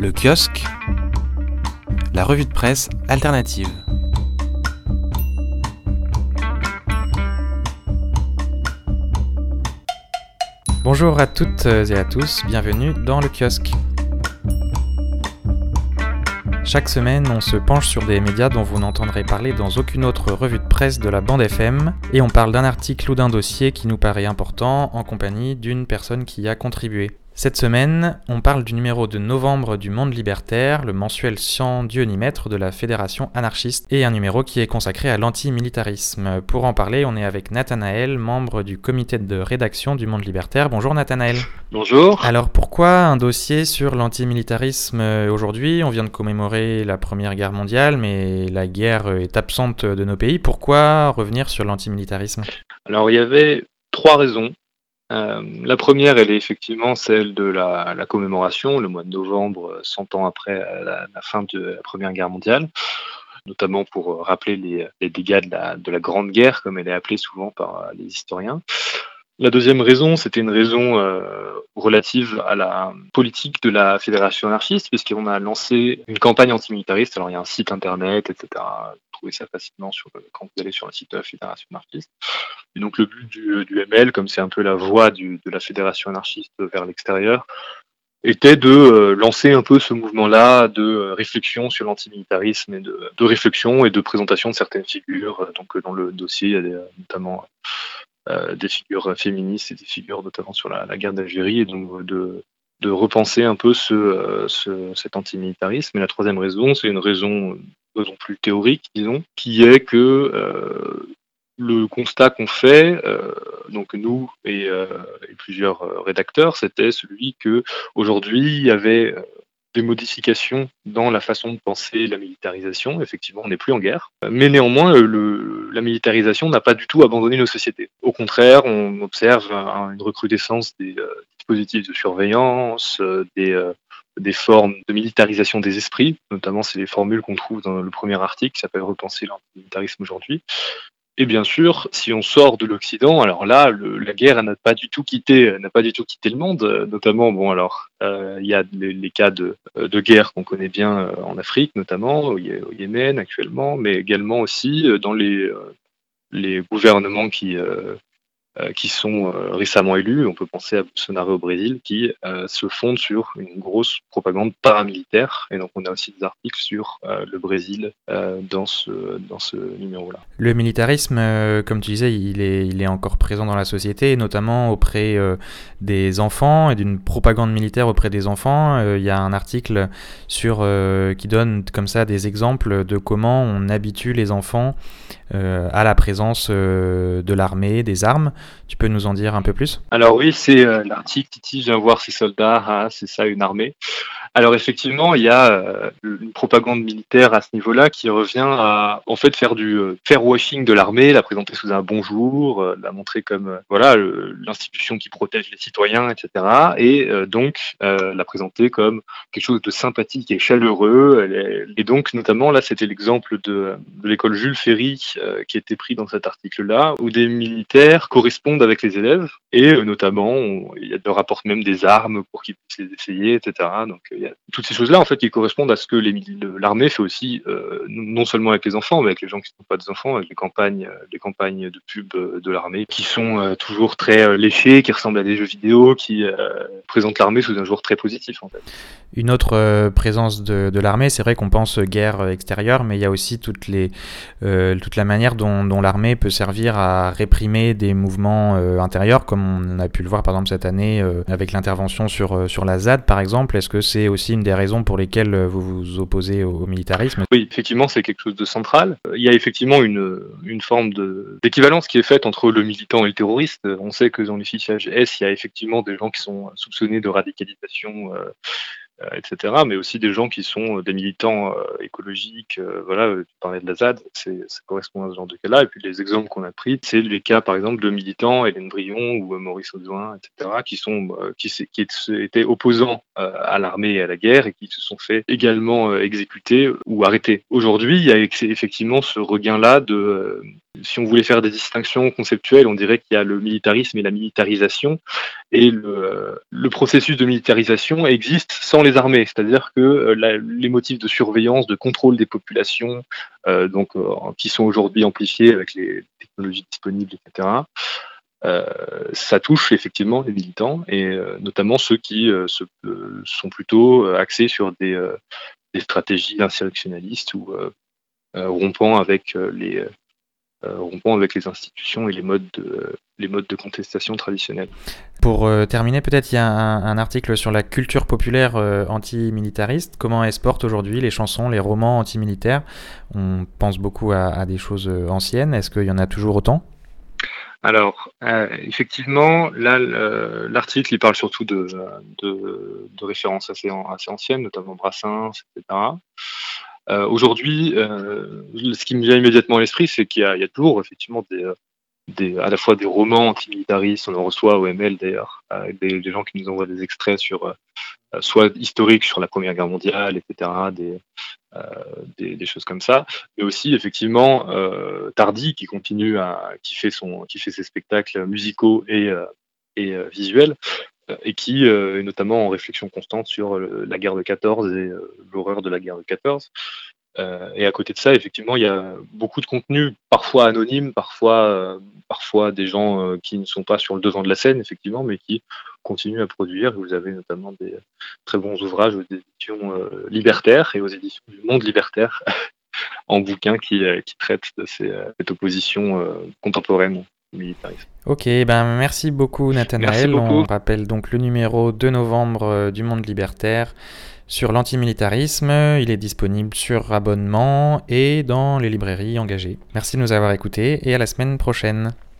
Le kiosque, la revue de presse alternative. Bonjour à toutes et à tous, bienvenue dans le kiosque. Chaque semaine, on se penche sur des médias dont vous n'entendrez parler dans aucune autre revue de presse de la bande FM, et on parle d'un article ou d'un dossier qui nous paraît important en compagnie d'une personne qui y a contribué. Cette semaine, on parle du numéro de novembre du Monde Libertaire, le mensuel sans Dieu ni maître de la Fédération anarchiste, et un numéro qui est consacré à l'antimilitarisme. Pour en parler, on est avec Nathanaël, membre du comité de rédaction du Monde Libertaire. Bonjour Nathanaël. Bonjour. Alors pourquoi un dossier sur l'antimilitarisme aujourd'hui? On vient de commémorer la Première Guerre mondiale, mais la guerre est absente de nos pays. Pourquoi revenir sur l'antimilitarisme? Alors il y avait trois raisons. Euh, la première, elle est effectivement celle de la, commémoration, le mois de novembre, 100 ans après la, fin de la Première Guerre mondiale, notamment pour rappeler les, dégâts de la, Grande Guerre, comme elle est appelée souvent par les historiens. La deuxième raison, c'était une raison euh, relative à la politique de la fédération anarchiste, puisqu'on a lancé une campagne antimilitariste. Alors il y a un site internet, etc. Vous trouvez ça facilement sur, quand vous allez sur le site de la fédération anarchiste. Et donc le but du, du ML, comme c'est un peu la voie de la fédération anarchiste vers l'extérieur, était de euh, lancer un peu ce mouvement-là de euh, réflexion sur l'antimilitarisme et de, réflexion et de présentation de certaines figures. Donc dans le dossier, il y a notamment euh, des figures féministes et des figures notamment sur la, guerre d'Algérie, et donc de, repenser un peu euh, ce, cet antimilitarisme. Et la troisième raison, c'est une raison, raison plus théorique, disons, qui est que euh, le constat qu'on fait, euh, donc nous et, euh, et plusieurs rédacteurs, c'était celui que aujourd'hui il y avait des modifications dans la façon de penser la militarisation. Effectivement, on n'est plus en guerre. Mais néanmoins, le, la militarisation n'a pas du tout abandonné nos sociétés. Au contraire, on observe une recrudescence des euh, dispositifs de surveillance, euh, des, euh, des formes de militarisation des esprits, notamment c'est les formules qu'on trouve dans le premier article qui s'appelle Repenser l'antimilitarisme aujourd'hui, et bien sûr, si on sort de l'Occident, alors là, la guerre n'a pas du tout quitté, n'a pas du tout quitté le monde. Notamment, bon, alors euh, il y a les, cas de, de guerre qu'on connaît bien euh, en Afrique, notamment au, Yémen actuellement, mais également aussi euh, dans les les gouvernements qui euh, qui sont euh, récemment élus. On peut penser à Bolsonaro au Brésil, qui euh, se fondent sur une grosse propagande paramilitaire. Et donc, on a aussi des articles sur le Brésil dans ce, dans ce numéro-là. Le militarisme, comme tu disais, il est, il est encore présent dans la société, notamment auprès des enfants et d'une propagande militaire auprès des enfants. Il y a un article sur, qui donne comme ça des exemples de comment on habitue les enfants à la présence de l'armée, des armes. Tu peux nous en dire un peu plus? Alors oui, c'est euh, l'article Titi vient voir ses soldats, ah, c'est ça une armée. Alors effectivement, il y a euh, une propagande militaire à ce niveau-là qui revient à en fait faire du euh, fair washing de l'armée, la présenter sous un bonjour, euh, la montrer comme voilà l'institution qui protège les citoyens, etc. Et donc la présenter comme quelque chose de sympathique et chaleureux. Et donc notamment là, c'était l'exemple de, l'école Jules Ferry qui était pris dans cet article-là, où des militaires correspondent avec les élèves et notamment il y a de rapportent même des armes pour qu'ils puissent les essayer, etc. Donc il y toutes ces choses-là, en fait, qui correspondent à ce que l'armée fait aussi, euh, non seulement avec les enfants, mais avec les gens qui ne sont pas des enfants, avec les campagnes, euh, les campagnes de pub euh, de l'armée, qui sont toujours très léchées, qui ressemblent à des jeux vidéo, qui présentent l'armée sous un jour très positif, en fait. Une autre présence de, l'armée, c'est vrai qu'on pense guerre extérieure, mais il y a aussi toute la manière dont, l'armée peut servir à réprimer des mouvements intérieurs, comme on a pu le voir par exemple cette année avec l'intervention sur, sur la ZAD, par exemple. Est-ce que c'est une des raisons pour lesquelles euh, vous vous opposez au, militarisme. Oui, effectivement, c'est quelque chose de central. Il y a effectivement une, une forme d'équivalence qui est faite entre le militant et le terroriste. On sait que dans les fichages S, il y a effectivement des gens qui sont soupçonnés de radicalisation euh, etc. Mais aussi des gens qui sont euh, des militants euh, écologiques. voilà, tu parlais de la ZAD, ça correspond à ce genre de cas-là. Et puis les exemples qu'on a pris, c'est les cas, par exemple, de militants, Hélène Brion ou Maurice Audouin, etc., qui sont qui étaient opposants à l'armée et à la guerre et qui se sont fait également exécuter ou arrêter. Aujourd'hui, il y a effectivement ce regain-là de si on voulait faire des distinctions conceptuelles, on dirait qu'il y a le militarisme et la militarisation. Et le, processus de militarisation existe sans les armées, c'est-à-dire que euh, les motifs de surveillance, de contrôle des populations, euh, donc, euh, qui sont aujourd'hui amplifiés avec les technologies disponibles, etc., ça touche effectivement les militants, et notamment ceux qui sont plutôt axés sur des, stratégies insurrectionnalistes ou rompant avec les euh, rompant avec les institutions et les modes de, les modes de contestation traditionnels. Pour euh, terminer, peut-être il y a un, article sur la culture populaire euh, antimilitariste. Comment exportent aujourd'hui les chansons, les romans antimilitaires? On pense beaucoup à, des choses anciennes. Est-ce qu'il y en a toujours autant? Alors, effectivement, là, l'article, il parle surtout de, de, de références assez, assez, anciennes, notamment Brassens, etc. Euh, aujourd'hui, euh, ce qui me vient immédiatement à l'esprit, c'est qu'il y, a toujours effectivement des, à la fois des romans antimilitaristes, on en reçoit au ML d'ailleurs, des, des, gens qui nous envoient des extraits sur euh, soit historiques sur la Première Guerre mondiale, etc., des, choses comme ça, mais aussi effectivement euh, Tardy qui continue à qui fait son qui fait ses spectacles musicaux et visuels et qui est notamment en réflexion constante sur la guerre de 14 et l'horreur de la guerre de 14. et à côté de ça, effectivement, il y a beaucoup de contenus, parfois anonymes, parfois, parfois des gens qui ne sont pas sur le devant de la scène, effectivement, mais qui continuent à produire. Vous avez notamment des très bons ouvrages aux éditions libertaires et aux éditions du Monde libertaire en bouquin qui, qui traitent de cette opposition contemporaine. Ok, ben merci beaucoup Nathanaël. On rappelle donc le numéro de novembre euh, du Monde Libertaire sur l'antimilitarisme. Il est disponible sur abonnement et dans les librairies engagées. Merci de nous avoir écoutés et à la semaine prochaine.